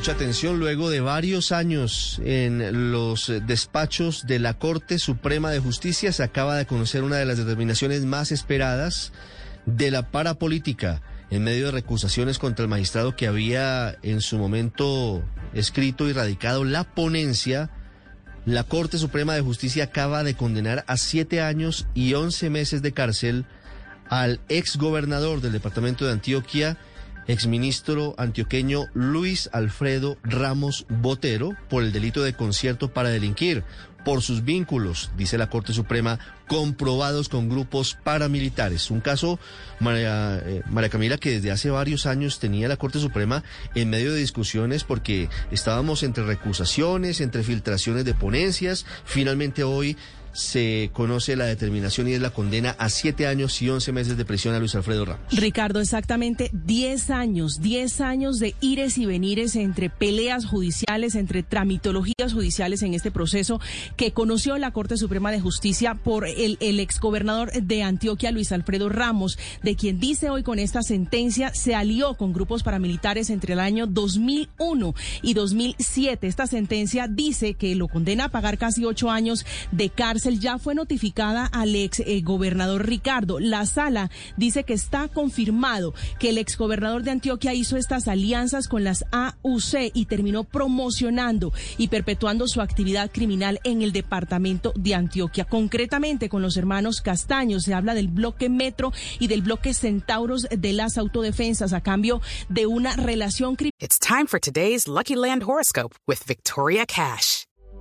mucha atención luego de varios años en los despachos de la Corte Suprema de Justicia. Se acaba de conocer una de las determinaciones más esperadas de la parapolítica en medio de recusaciones contra el magistrado que había en su momento escrito y radicado la ponencia. La Corte Suprema de Justicia acaba de condenar a siete años y once meses de cárcel al ex gobernador del departamento de Antioquia, exministro antioqueño Luis Alfredo Ramos Botero por el delito de concierto para delinquir, por sus vínculos, dice la Corte Suprema, comprobados con grupos paramilitares. Un caso, María, eh, Camila, que desde hace varios años tenía la Corte Suprema en medio de discusiones porque estábamos entre recusaciones, entre filtraciones de ponencias. Finalmente hoy se conoce la determinación y es la condena a siete años y once meses de prisión a Luis Alfredo Ramos. Ricardo, exactamente diez años, diez años de ires y venires entre peleas judiciales, entre tramitologías judiciales en este proceso que conoció la Corte Suprema de Justicia por el, exgobernador de Antioquia, Luis Alfredo Ramos, de quien dice hoy con esta sentencia se alió con grupos paramilitares entre el año 2001 y 2007. Esta sentencia dice que lo condena a pagar casi ocho años de cárcel ya fue notificada al ex eh, gobernador Ricardo. La sala dice que está confirmado que el ex gobernador de Antioquia hizo estas alianzas con las AUC y terminó promocionando y perpetuando su actividad criminal en el departamento de Antioquia. Concretamente con los hermanos Castaños se habla del bloque Metro y del bloque Centauros de las autodefensas a cambio de una relación criminal. Lucky Land horoscope Victoria Cash.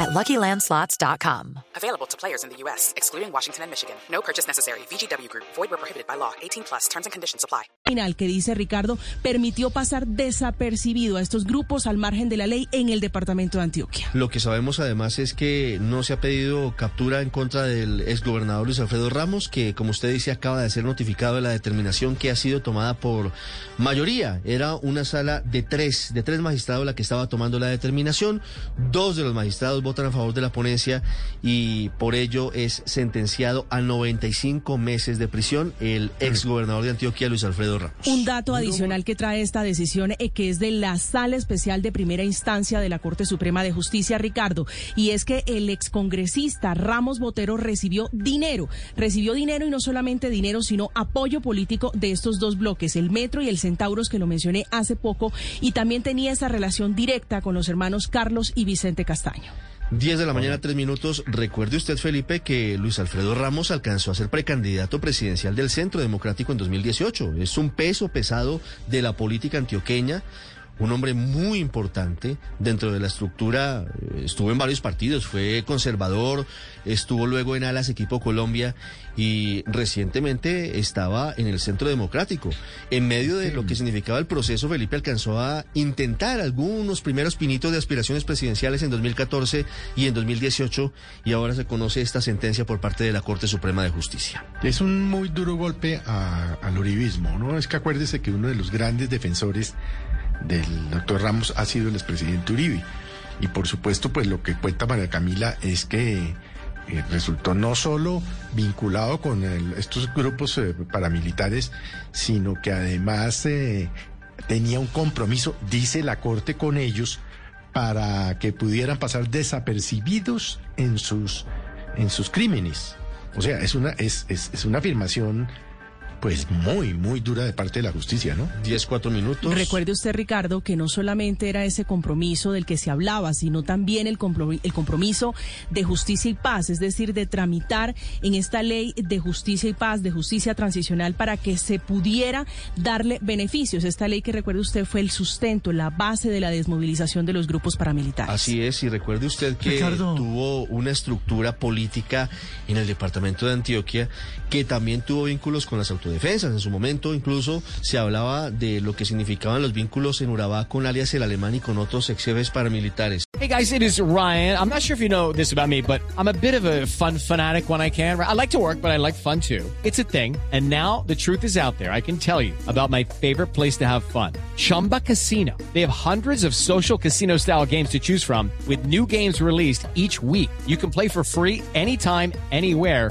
at LuckyLandSlots.com. Available to players in the U.S., excluding Washington and Michigan. No purchase necessary. VGW Group. Void where prohibited by law. 18 plus. Terms and conditions apply. Final que dice Ricardo permitió pasar desapercibido a estos grupos al margen de la ley en el departamento de Antioquia. Lo que sabemos además es que no se ha pedido captura en contra del exgobernador Luis Alfredo Ramos, que como usted dice acaba de ser notificado de la determinación que ha sido tomada por mayoría. Era una sala de tres, de tres magistrados la que estaba tomando la determinación. Dos de los magistrados votan a favor de la ponencia y por ello es sentenciado a 95 meses de prisión el ex gobernador de Antioquia, Luis Alfredo Ramos. Un dato adicional que trae esta decisión eh, que es de la sala especial de primera instancia de la Corte Suprema de Justicia, Ricardo, y es que el excongresista Ramos Botero recibió dinero, recibió dinero y no solamente dinero, sino apoyo político de estos dos bloques, el Metro y el Centauros que lo mencioné hace poco, y también tenía esa relación directa con los hermanos Carlos y Vicente Castaño. 10 de la mañana, 3 minutos. Recuerde usted, Felipe, que Luis Alfredo Ramos alcanzó a ser precandidato presidencial del Centro Democrático en 2018. Es un peso pesado de la política antioqueña un hombre muy importante dentro de la estructura, eh, estuvo en varios partidos, fue conservador, estuvo luego en Alas Equipo Colombia y recientemente estaba en el Centro Democrático. En medio de lo que significaba el proceso, Felipe alcanzó a intentar algunos primeros pinitos de aspiraciones presidenciales en 2014 y en 2018 y ahora se conoce esta sentencia por parte de la Corte Suprema de Justicia. Es un muy duro golpe al uribismo, ¿no? Es que acuérdese que uno de los grandes defensores del doctor Ramos ha sido el expresidente Uribe. Y por supuesto, pues lo que cuenta María Camila es que eh, resultó no solo vinculado con estos grupos eh, paramilitares, sino que además eh, tenía un compromiso, dice la Corte, con ellos para que pudieran pasar desapercibidos en sus, en sus crímenes. O sea, es una, es, es una afirmación pues muy, muy dura de parte de la justicia, ¿no? Diez, cuatro minutos. Recuerde usted, Ricardo, que no solamente era ese compromiso del que se hablaba, sino también el, el compromiso de justicia y paz, es decir, de tramitar en esta ley de justicia y paz, de justicia transicional, para que se pudiera darle beneficios. Esta ley que recuerde usted fue el sustento, la base de la desmovilización de los grupos paramilitares. Así es, y recuerde usted que tuvo una estructura política en el departamento de Antioquia que también tuvo vínculos con las autoridades defensas. En su momento incluso se hablaba de lo que significaban los vínculos en Urabá con alias el alemán y con otros ex jefes paramilitares. Hey guys, it is Ryan. I'm not sure if you know this about me, but I'm a bit of a fun fanatic when I can. I like to work, but I like fun too. It's a thing. And now the truth is out there. I can tell you about my favorite place to have fun. Chumba Casino. They have hundreds of social casino style games to choose from with new games released each week. You can play for free anytime, anywhere.